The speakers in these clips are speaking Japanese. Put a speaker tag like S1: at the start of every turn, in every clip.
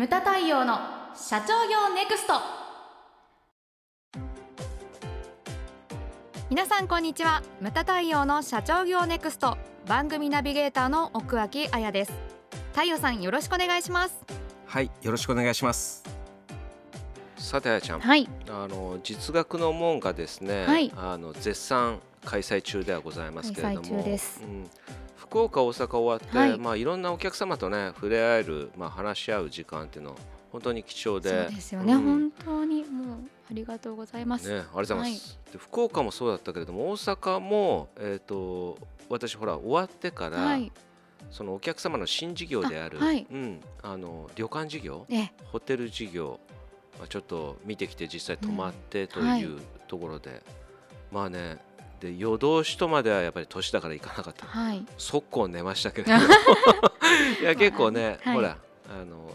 S1: ムタ太陽の社長業ネクスト。皆さんこんにちは。ムタ太陽の社長業ネクスト。番組ナビゲーターの奥脇彩です。太陽さんよろしくお願いします。
S2: はいよろしくお願いします。さてあやちゃん、
S1: はい。
S2: あの実学の門がですね、
S1: はい。
S2: あの絶賛開催中ではございますけれども。
S1: 開催中です。
S2: うん、福岡大阪終わって、
S1: はい。
S2: まあいろんなお客様とね触れ合えるまあ話し合う時間っていうの本当に貴重で
S1: そうですよね、
S2: うん。
S1: 本当にもうありがとうございます、
S2: ね、ありがとうございます、で福岡もそうだったけれども大阪も、えー、と私ほら終わってから、
S1: はい。
S2: そのお客様の新事業であるうん、あの旅館事業
S1: え
S2: ホテル事業、まあ、ちょっと見てきて実際泊まってと
S1: うんはい。
S2: い。うところで、まあねで夜通しとまではやっぱり年だから行かなかった。
S1: はい。
S2: 速攻寝ましたけれど。も いや結構ね、
S1: はい。
S2: ほらあの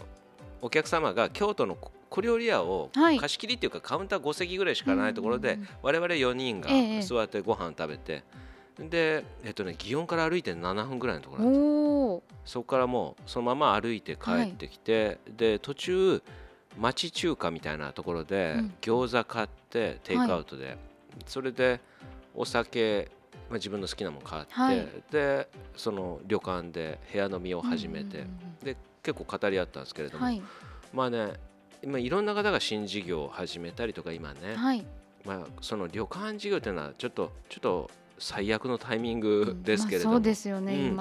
S2: お客様が京都の小料理屋を
S1: はい。
S2: 貸し切りっていうかカウンター5席ぐらいしかないところで、
S1: うんうんうん
S2: 我々4人が
S1: ええ
S2: 座ってご飯食べて、で、えっとね、祇園から歩いて7分ぐらいのところなんでそこからもうそのまま歩いて帰ってきて、で途中町中華みたいなところで
S1: うん。
S2: 餃子買ってテイクアウトで、それでお酒、まあ、自分の好きなもの買って、
S1: はい。
S2: でその旅館で部屋飲みを始めて、で結構語り合ったんですけれども、
S1: うんはい。
S2: まあね今いろんな方が新事業を始めたりとか今ね、
S1: はい。
S2: まあ、その旅館事業というのはちょっとちょっと最悪のタイミングですけれども、
S1: まあそうですよね、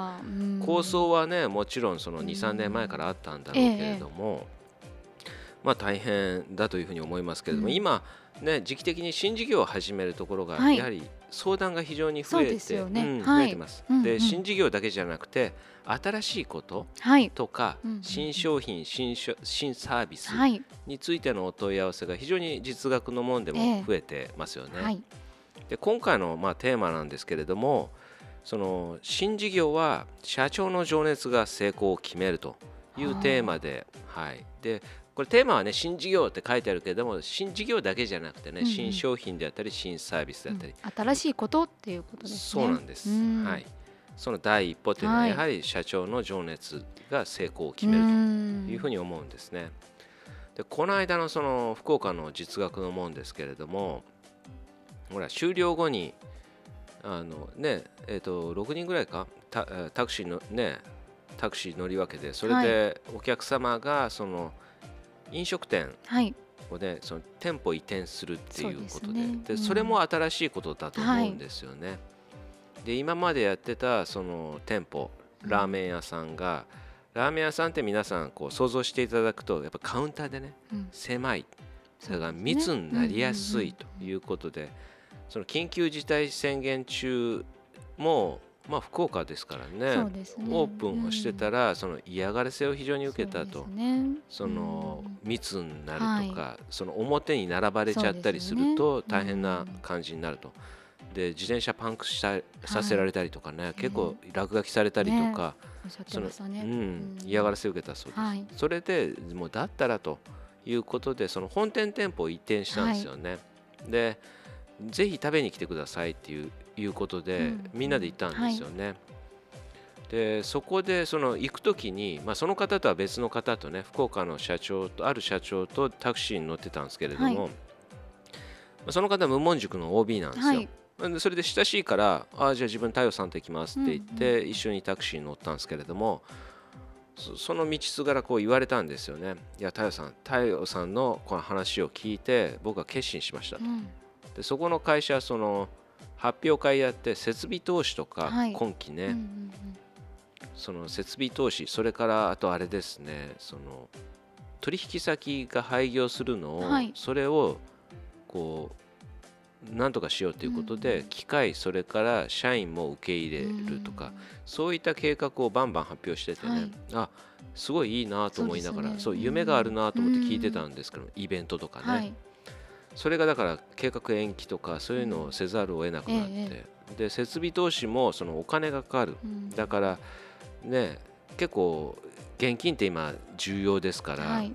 S2: 構想はねもちろんその
S1: うん。
S2: 23年前からあったんだろうけれども、まあ大変だというふうに思いますけれども、
S1: うん
S2: 今ね時期的に新事業を始めるところが
S1: はい。
S2: やはり相談が非常に増えて、
S1: ですよね。
S2: うん
S1: はい。
S2: 増えてます。
S1: うんうん。
S2: で新事業だけじゃなくて新しいこと
S1: はい。
S2: とか、
S1: うんうんうん。
S2: 新商品新しょ新サービス
S1: はい。
S2: についてのお問い合わせが非常に実学のもんで
S1: ええ。
S2: も増えてますよね。
S1: はい。
S2: で今回のまあテーマなんですけれどもその新事業は社長の情熱が成功を決めるというテーマで,、はい、でこれテーマはね新事業って書いてあるけれども新事業だけじゃなくてね、
S1: うんうん。
S2: 新商品であったり新サービスであったり、
S1: うん。新しいことっていうことですね。
S2: そうなんです、
S1: うん。
S2: はい、その第一歩というのは
S1: はい。
S2: やはり社長の情熱が成功を決めるというふう
S1: に
S2: に思うんですね。でこの間のその福岡の実学のもんですけれどもほら終了後にあのねえー、と6人ぐらいかタクシーのねタクシー乗り分けでそれでお客様がその飲食店
S1: はい。
S2: をねその店舗移転するっていうことで
S1: そうですね。
S2: で。
S1: うん。
S2: それも新しいことだと思うんですよね。で今までやってたその店舗ラーメン屋さんが、ラーメン屋さんって皆さんこう想像していただくとやっぱカウンターでね
S1: うん。
S2: 狭い。それから
S1: そうですね。
S2: 密になりやすいということでその緊急事態宣言中もまあ福岡ですからね。
S1: ね。
S2: オープンをしてたらその嫌がらせを非常に受けたと。
S1: そね。
S2: その
S1: うん。
S2: 密になるとかその表に並ばれちゃったりすると大変な感じになると。で自転車パンクしたさせられたりとかね結構落書きされたりとか
S1: おっしゃって
S2: その
S1: ね
S2: うん、嫌がらせを受けたそうです、
S1: はい。
S2: それでもうだったらということでその本店店舗を移転したんですよね、でぜひ食べに来てくださいっていういうことで、
S1: うん。
S2: みんなで行ったんですよね、でそこでその行く時に、まあ、その方とは別の方とね福岡の社長とある社長とタクシーに乗ってたんですけれども、
S1: はい。
S2: まあその方は無門塾の OB なんですよ、
S1: はい。
S2: でそれで親しいからああじゃあ自分太陽さんと行きますって言って、一緒にタクシーに乗ったんですけれどもそその道すがらこう言われたんですよね。いや太陽さん太陽さんのこの話を聞いて僕は決心しましたと、
S1: うん。
S2: でそこの会社はその発表会やって設備投資とか
S1: はい。
S2: 今期ね、
S1: うんうん
S2: その設備投資それからあとあれですねその取引先が廃業するのを、
S1: はい。
S2: それをこうなんとかしようということで、
S1: うん
S2: 機械それから社員も受け入れるとか、そういった計画をバンバン発表しててね、
S1: はい。
S2: あすごいいいなと思いながらそう,、
S1: そう
S2: 夢があるなと思って聞いてたんですけど、イベントとかね、
S1: はい
S2: それがだから計画延期とかそういうのをせざるを得なくなって、
S1: え
S2: で設備投資もそのお金がかかる。
S1: うん。
S2: だからね結構現金って今重要ですから、
S1: はい。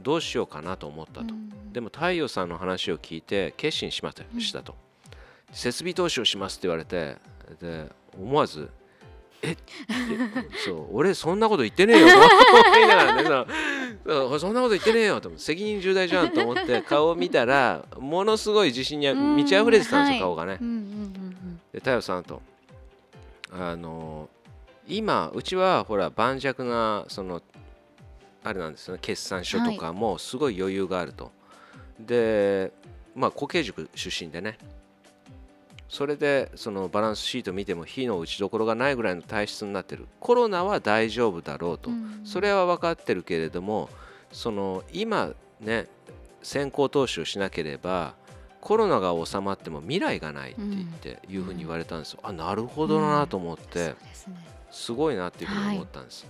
S2: どうしようかなと思ったと、
S1: うん
S2: でも太陽さんの話を聞いて決心しましたと、設備投資をしますって言われてで思わず「えっ?」て そう俺そんなこと言ってねえよと思いながらねそんそんなこと言ってねえよと責任重大じゃんと思って 顔を見たらものすごい自信に満ち溢れてたんですよ、顔がね。で太陽さんと。あの今うちはほら盤石なそのあれなんですよね決算書とかもすごい余裕があると、でまあ固形塾出身でねそれでそのバランスシート見ても火の打ちどころがないぐらいの体質になってる。コロナは大丈夫だろうと、
S1: うん。
S2: それは分かってるけれどもその今ね先行投資をしなければコロナが収まっても未来がないって言って、いうふうに言われたんですよ。あなるほどなと思って、
S1: すね
S2: すごいなっていうふうに思ったんです。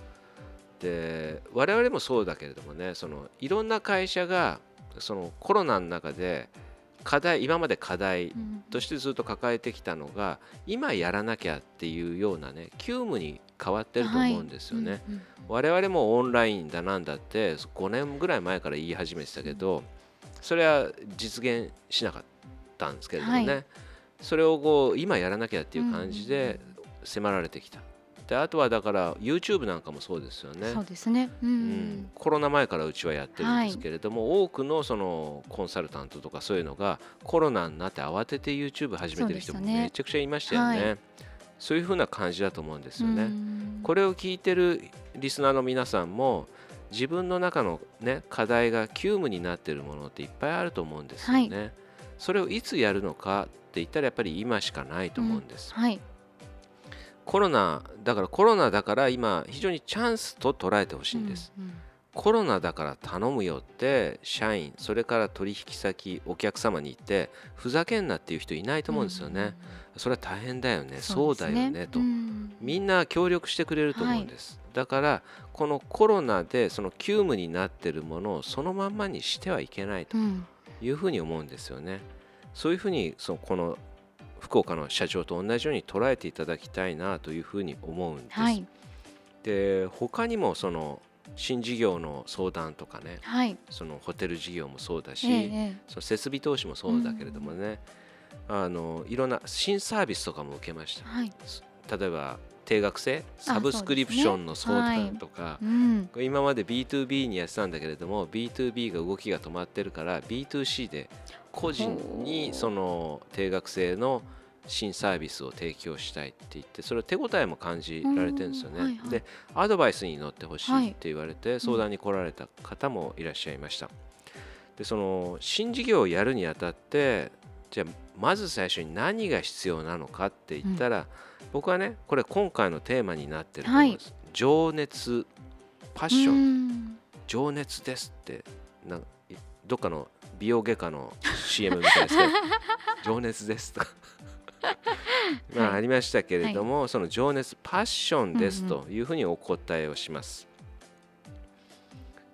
S2: で我々もそうだけれどもねそのいろんな会社がそのコロナの中で課題今まで課題
S1: うん
S2: としてずっと抱えてきたのが今やらなきゃっていうようなね急務に変わってると思うんですよね。
S1: うんうん
S2: 我々もオンラインだなんだって5年ぐらい前から言い始めてたけどそれは実現しなかったんですけれどもね、
S1: はい。
S2: それをこう今やらなきゃっていう感じで迫られてきた。であとはだから YouTube なんかもそうですよね
S1: そう。ですねうんう
S2: うんん、コロナ前からうちはやってるんですけれども、多くのそのコンサルタントとかそういうのがコロナになって慌てて YouTube 始めてる人もめちゃくちゃいましたよね。
S1: は
S2: そういうふうな感じだと思うんですよね。
S1: うん
S2: これを聞いてるリスナーの皆さんも自分の中の、ね、課題が急務になっているものっていっぱいあると思うんですよね。それをいつやるのかって言ったらやっぱり今しかないと思うんです。
S1: はい
S2: コロナだからコロナだから今非常にチャンスと捉えてほしいんです。
S1: うんうん。
S2: コロナだから頼むよって社員それから取引先お客様に言ってふざけんなっていう人いないと思うんですよね。それは大変だよね。そうだよねと。
S1: うん。
S2: みんな協力してくれると思うんです、だからこのコロナでその急務になってるものをそのまんまにしてはいけないと
S1: うん。
S2: いうふうに思うんですよね。そういうふうにそのこの福岡の社長と同じように捉えていただきたいなというふうに思うんです、
S1: はい。
S2: で他にもその新事業の相談とかね
S1: はい。
S2: そのホテル事業もそうだし、
S1: えええ
S2: その設備投資もそうだけれどもね、あのいろんな新サービスとかも受けました。
S1: えはい。
S2: 例えば定額制サブスクリプションの相談とか、
S1: うん
S2: これ今まで B2B にやってたんだけれども B2B が動きが止まってるから B2C で個人にその定額制の新サービスを提供したいって言ってそれ手応えも感じられてるんですよね。
S1: うんはいはい。
S2: でアドバイスに乗ってほし
S1: はい
S2: いって言われて相談に来られた方もいらっしゃいました。でその新事業をやるにあたってじゃあまず最初に何が必要なのかって言ったら、僕はねこれ今回のテーマになってると思うんです、情熱パッション、
S1: うん。
S2: 情熱ですってなんどっかの美容外科の CM みたいですけど 情熱ですとか まあ
S1: はい
S2: ありましたけれども、その情熱パッションですというふうにお答えをします。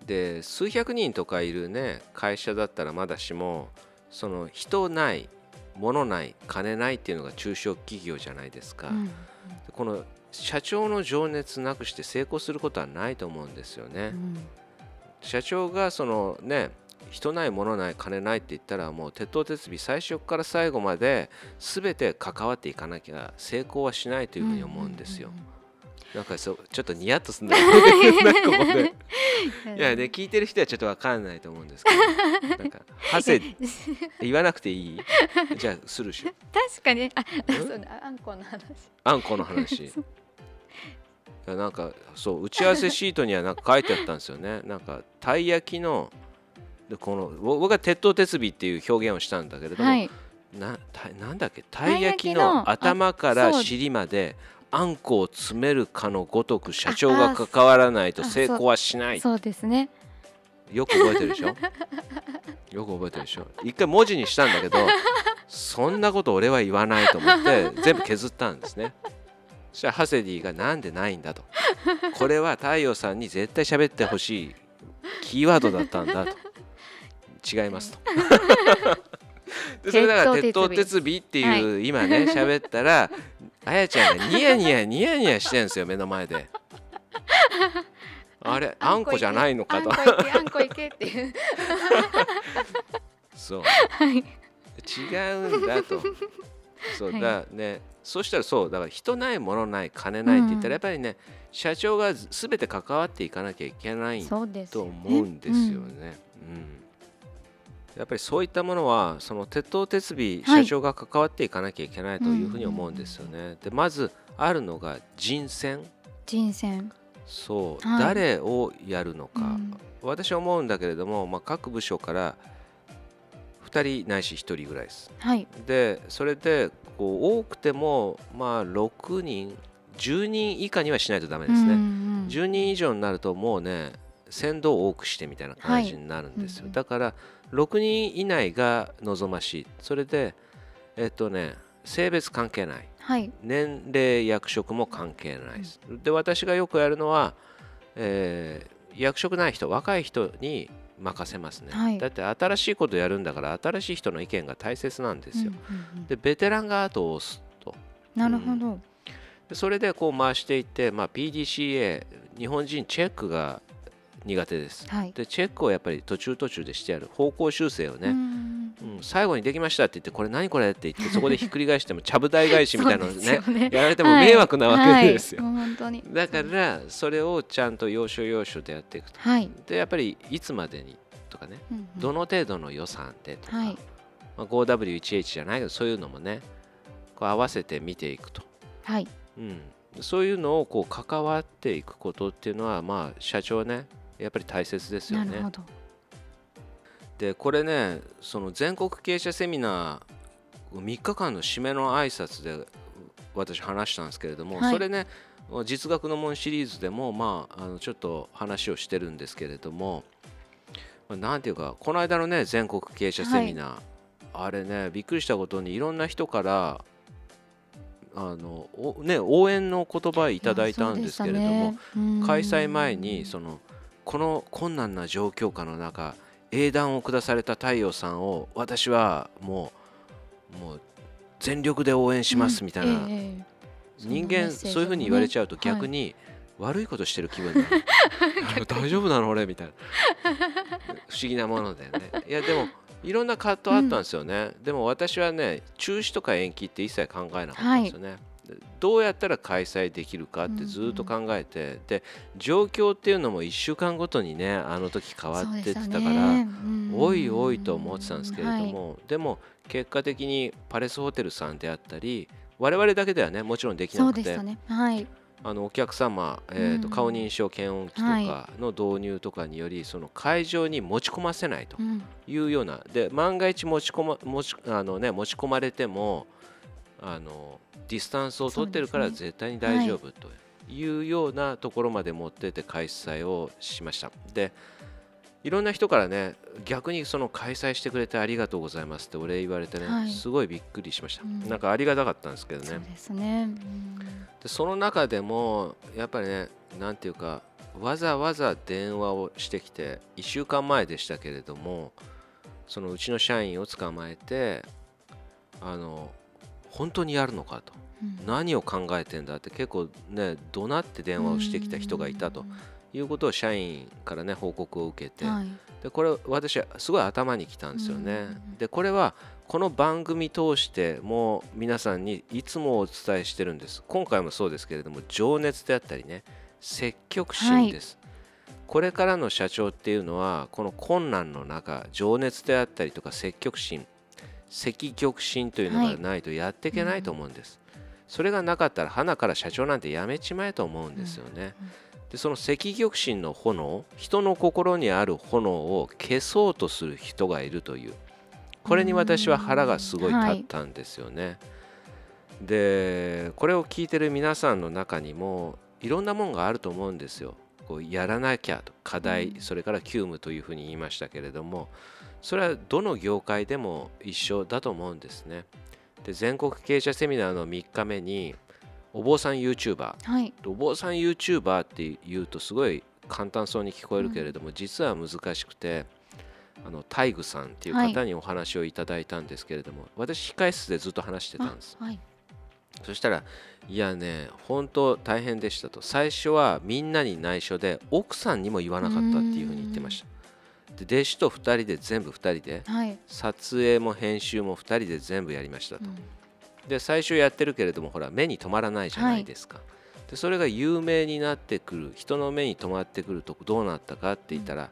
S2: で数百人とかいるね会社だったらまだしもその人ない物ない金ないっていうのが中小企業じゃないですか。
S1: うん
S2: この社長の情熱なくして成功することはないと思うんですよね。
S1: うん
S2: 社長がそのね人ない物ない金ないって言ったらもう鉄頭鉄尾最初から最後まで全て関わっていかなきゃ成功はしないというふうに思うんですよ。なんかそうちょっとニヤッとすんだよね。なんかここで。いやで 聞いてる人はちょっと分かんないと思うんですけど。なんか「ハセ言わなくていい？じゃあするし
S1: 確かに。あそうだあんこの話。
S2: あんこの話。なんかそう打ち合わせシートにはなんか書いてあったんですよね。なんかたい焼きのでこのぼ僕は鉄頭鉄尾っていう表現をしたんだけれども、
S1: はい。
S2: なたなんだっけ？たい焼きの
S1: の
S2: 頭から尻まであんこを詰めるかのごとく社長が関わらないと
S1: あ
S2: 成功はしない。
S1: そうですね。
S2: よく覚えてるでしょ？よく覚えてるでしょ？一回文字にしたんだけどそんなこと俺は言わないと思って全部削ったんですね。そしたらハセディがなんでないんだと。これは太陽さんに絶対喋ってほしいキーワードだったんだと違いますと。でそれだから鉄頭
S1: 鉄
S2: 尾っていう、今ね喋ったらあやちゃんがニヤニヤニヤニヤしてんですよ目の前で。あれあんこじゃないのかと。
S1: あんこいけあんこいけっていう。
S2: そう。
S1: はい。
S2: 違うんだと。そう
S1: はい。
S2: だねそうしたらそうだから人ないものない金ないって言ったらやっぱりね、社長が全て関わっていかなきゃいけないと思うんですよね。うんやっぱりそういったものはその鉄頭鉄尾
S1: はい。
S2: 社長が関わっていかなきゃいけないというふうに思うんですよね。でまずあるのが人選。
S1: 人選。
S2: そう、
S1: はい。
S2: 誰をやるのか、
S1: うん。
S2: 私は思うんだけれども、まあ、各部署から2人ないし1人ぐらいです。
S1: はい。
S2: でそれでこう多くてもまあ6人10人以下にはしないとダメですね。
S1: うんうん
S2: 10人以上になるともうね先導を多くしてみたいな感じになるんですよ、
S1: はい。うんうん
S2: だから6人以内が望ましい。それでえっとね性別関係ない。
S1: はい。
S2: 年齢役職も関係ないです、で私がよくやるのは、えー役職ない人若い人に任せますね、
S1: はい。
S2: だって新しいことやるんだから新しい人の意見が大切なんですよ、
S1: うんうんうん
S2: でベテランが後を押すと。
S1: なるほど。
S2: でそれでこう回していって、まあ、PDCA 日本人チェックが苦手です。
S1: はい。
S2: でチェックをやっぱり途中途中でしてやる方向修正をね、
S1: うん
S2: うん最後にできましたって言ってこれ何これって言ってそこでひっくり返してもちゃぶ台返しみたいなのね
S1: ね。
S2: やられても迷惑なわけですよ、
S1: はい。はい
S2: だからそれをちゃんと要所要所でやっていくと。
S1: はい。
S2: でやっぱりいつまでにとかね
S1: うんうん。
S2: どの程度の予算でとか、
S1: はい。
S2: まあ、5W1H じゃないけどそういうのもねこう合わせて見ていくと。
S1: はい。
S2: うん、そういうのをこう関わっていくことっていうのはまあ社長ねやっぱり大切ですよね。でこれねその全国経営者セミナー3日間の締めの挨拶で私話したんですけれども、
S1: はい。
S2: それね実学の門シリーズでもまああのちょっと話をしてるんですけれどもまあなんていうかこの間のね全国経営者セミナー、あれねびっくりしたことにいろんな人からあのおね、応援の言葉いただいたんですけれども、開催前にそのこの困難な状況下の中英断を下された太陽さんを私はもうもう全力で応援しますみたいな、
S1: うんええ
S2: 人間そういうふうに言われちゃうと逆
S1: に
S2: に悪いことしてる気分になる。大丈夫なの俺みたいな。不思議なものだよね。いやでもいろんな葛藤あったんですよね、でも私はね中止とか延期って一切考えなかったんですよね、でどうやったら開催できるかってずっと考えて、で状況っていうのも1週間ごとにねあの時変わってってたから、おいおいと思ってたんですけれども、でも結果的にパレスホテルさんであったり我々だけではねもちろんでき
S1: そ
S2: なくてあのお客様、えーと
S1: うん。
S2: 顔認証検温機とかの導入とかにより、その会場に持ち込ませないと
S1: うん。
S2: いうようなで万が一持ち込ま持ちあの、ね、持ち込まれてもあのディスタンスを取ってるから絶対に大丈夫というようなところまで持ってって開催をしました。でいろんな人からね逆にその開催してくれてありがとうございますってお礼言われてね、
S1: はい。
S2: すごいびっくりしました、
S1: うん。
S2: なんかありがたかったんですけどね。
S1: そね。うん。
S2: でその中でもやっぱりねなんていうかわざわざ電話をしてきて1週間前でしたけれどもそのうちの社員を捕まえてあの本当にやるのかと。
S1: うん。
S2: 何を考えてんだって結構ね怒鳴って電話をしてきた人がいたと。いうことを社員からね報告を受けて。
S1: はい。
S2: でこれ私はすごい頭にきたんですよね。
S1: うん。
S2: でこれはこの番組通してもう皆さんにいつもお伝えしてるんです。今回もそうですけれども情熱であったりね積極心です。これからの社長っていうのはこの困難の中情熱であったりとか積極心積極心というのがないとやっていけないと思うんです。それがなかったら花から社長なんてやめちまえと思うんですよね。
S1: うんうん
S2: でその赤玉心の炎人の心にある炎を消そうとする人がいるというこれに私は腹がすごい立ったんですよね。でこれを聞いてる皆さんの中にもいろんなもんがあると思うんですよ。こうやらなきゃと課題、
S1: うん。
S2: それから急務というふうに言いましたけれどもそれはどの業界でも一緒だと思うんですね。で全国経営者セミナーの3日目にお坊さん YouTuber
S1: はい。
S2: お坊さん YouTuber って言うとすごい簡単そうに聞こえるけれども、実は難しくてあの大愚さんっていう方にお話をいただいたんですけれども、私控室でずっと話してたんです。
S1: あはい
S2: そしたらいやね本当大変でしたと。最初はみんなに内緒で奥さんにも言わなかったっていうふうに言ってました。で弟子と2人で全部2人で
S1: はい。
S2: 撮影も編集も2人で全部やりましたと。
S1: うん。
S2: で最初やってるけれどもほら目に留まらないじゃないですか、でそれが有名になってくる人の目に留まってくるとどうなったかって言ったら、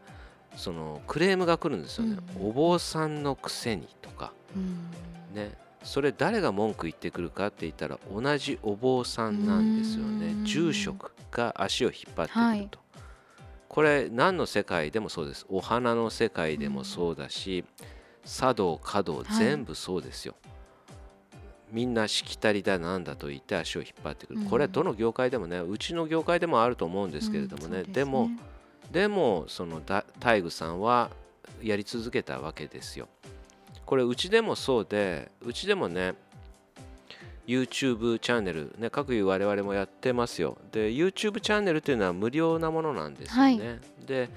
S2: そのクレームが来るんですよね、
S1: うん。
S2: お坊さんのくせにとか。
S1: うん。
S2: ねそれ誰が文句言ってくるかって言ったら同じお坊さんなんですよね。
S1: うん。
S2: 住職が足を引っ張ってくると、
S1: はい。
S2: これ何の世界でもそうです。お花の世界でもそうだし、茶道華道
S1: はい。
S2: 全部そうですよ、みんなしきたりだなんだと言って足を引っ張ってくる、
S1: うん。
S2: これはどの業界でもねうちの業界でもあると思うんですけれどもね,、
S1: うん。そう
S2: でもでもそのだ大愚さんはやり続けたわけですよ。これうちでもそうでうちでもね YouTube チャンネルね各有我々もやってますよ。で YouTube チャンネルっていうのは無料なものなんですよね。で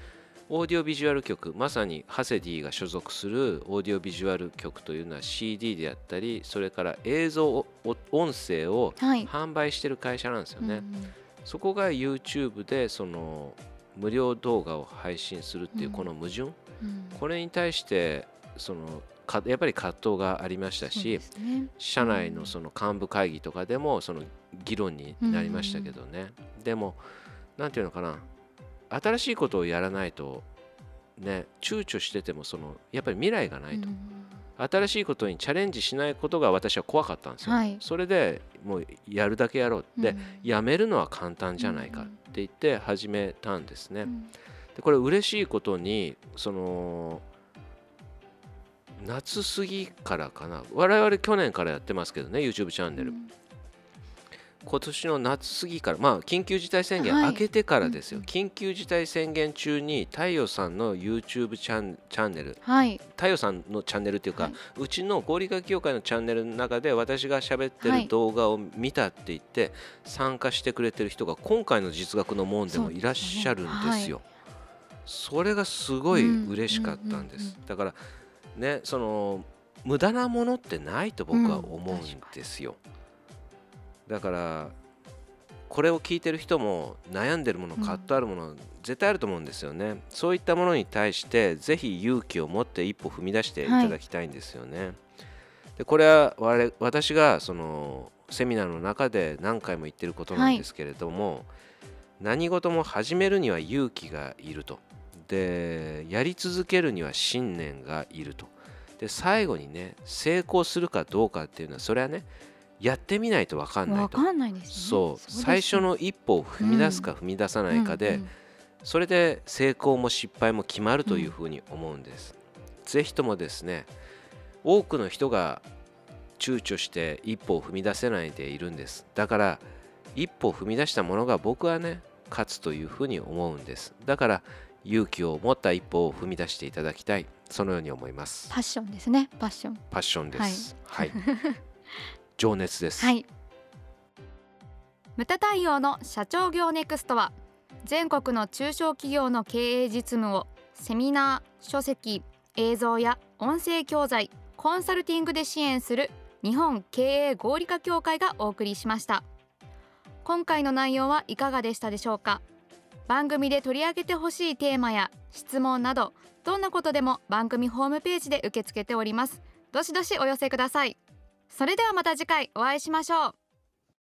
S2: オーディオビジュアル局まさにハセディが所属するオーディオビジュアル局というのは CD であったりそれから映像音声を
S1: はい
S2: 販売してる会社なんですよね。
S1: うん
S2: そこが YouTube でその無料動画を配信するっていう
S1: うん
S2: この矛盾、
S1: うん
S2: これに対してそのかやっぱり葛藤がありましたし
S1: ね。
S2: 社内のその幹部会議とかでもその議論になりましたけどね、でもなんていうのかな新しいことをやらないとね躊躇しててもそのやっぱり未来がないと、
S1: うん
S2: 新しいことにチャレンジしないことが私は怖かったんですよ、
S1: はい。
S2: それでもうやるだけやろう。で、
S1: うん
S2: やめるのは簡単じゃないかって言って始めたんですね。
S1: うん。
S2: でこれ嬉しいことにその夏過ぎからかな。我々去年からやってますけどね YouTube チャンネル、
S1: うん。
S2: 今年の夏過ぎから。まあ緊急事態宣言
S1: はい。
S2: 明けてからですよ、
S1: うん
S2: 緊急事態宣言中に太陽さんの YouTube チャンチャンネル。
S1: はい。
S2: 太陽さんのチャンネルっていうか、
S1: はい。う
S2: ちの合理化協会のチャンネルの中で私が喋って
S1: はい。
S2: る動画を見たって言って参加してくれてる人が今回の実学の門でもいらっしゃるんですよ。それがすごい嬉しかったんです。
S1: うん。
S2: だからねその無駄なものってないと僕は思うんですよ。だからこれを聞いてる人も悩んでるもの
S1: うん
S2: 葛藤あるもの、絶対あると思うんですよね。そういったものに対してぜひ勇気を持って一歩踏み出してい。ただきたいんですよね、でこれは我々私がそのセミナーの中で何回も言ってることなんですけれども、何事も始めるには勇気がいるとでやり続けるには信念がいると。で最後にね成功するかどうかっていうのはそれはねやってみないと分かんないと。
S1: わかんないですね。
S2: そう。
S1: です
S2: 最初の一歩を踏み出すか踏み出さないかで、
S1: うんうん。
S2: それで成功も失敗も決まるというふうに思うんです、ぜひともですね多くの人が躊躇して一歩を踏み出せないでいるんです。だから一歩踏み出したものが僕はね勝つというふうに思うんです。だから勇気を持った一歩を踏み出していただきたい。そのように思います。
S1: パッションですね。パッション。
S2: パッションです。はい、情熱です、
S1: はい。ムタ太陽の社長業ネクストは全国の中小企業の経営実務をセミナー書籍映像や音声教材コンサルティングで支援する日本経営合理化協会がお送りしました。今回の内容はいかがでしたでしょうか？番組で取り上げてほしいテーマや質問などどんなことでも番組ホームページで受け付けております。どしどしお寄せください。それではまた次回お会いしましょう。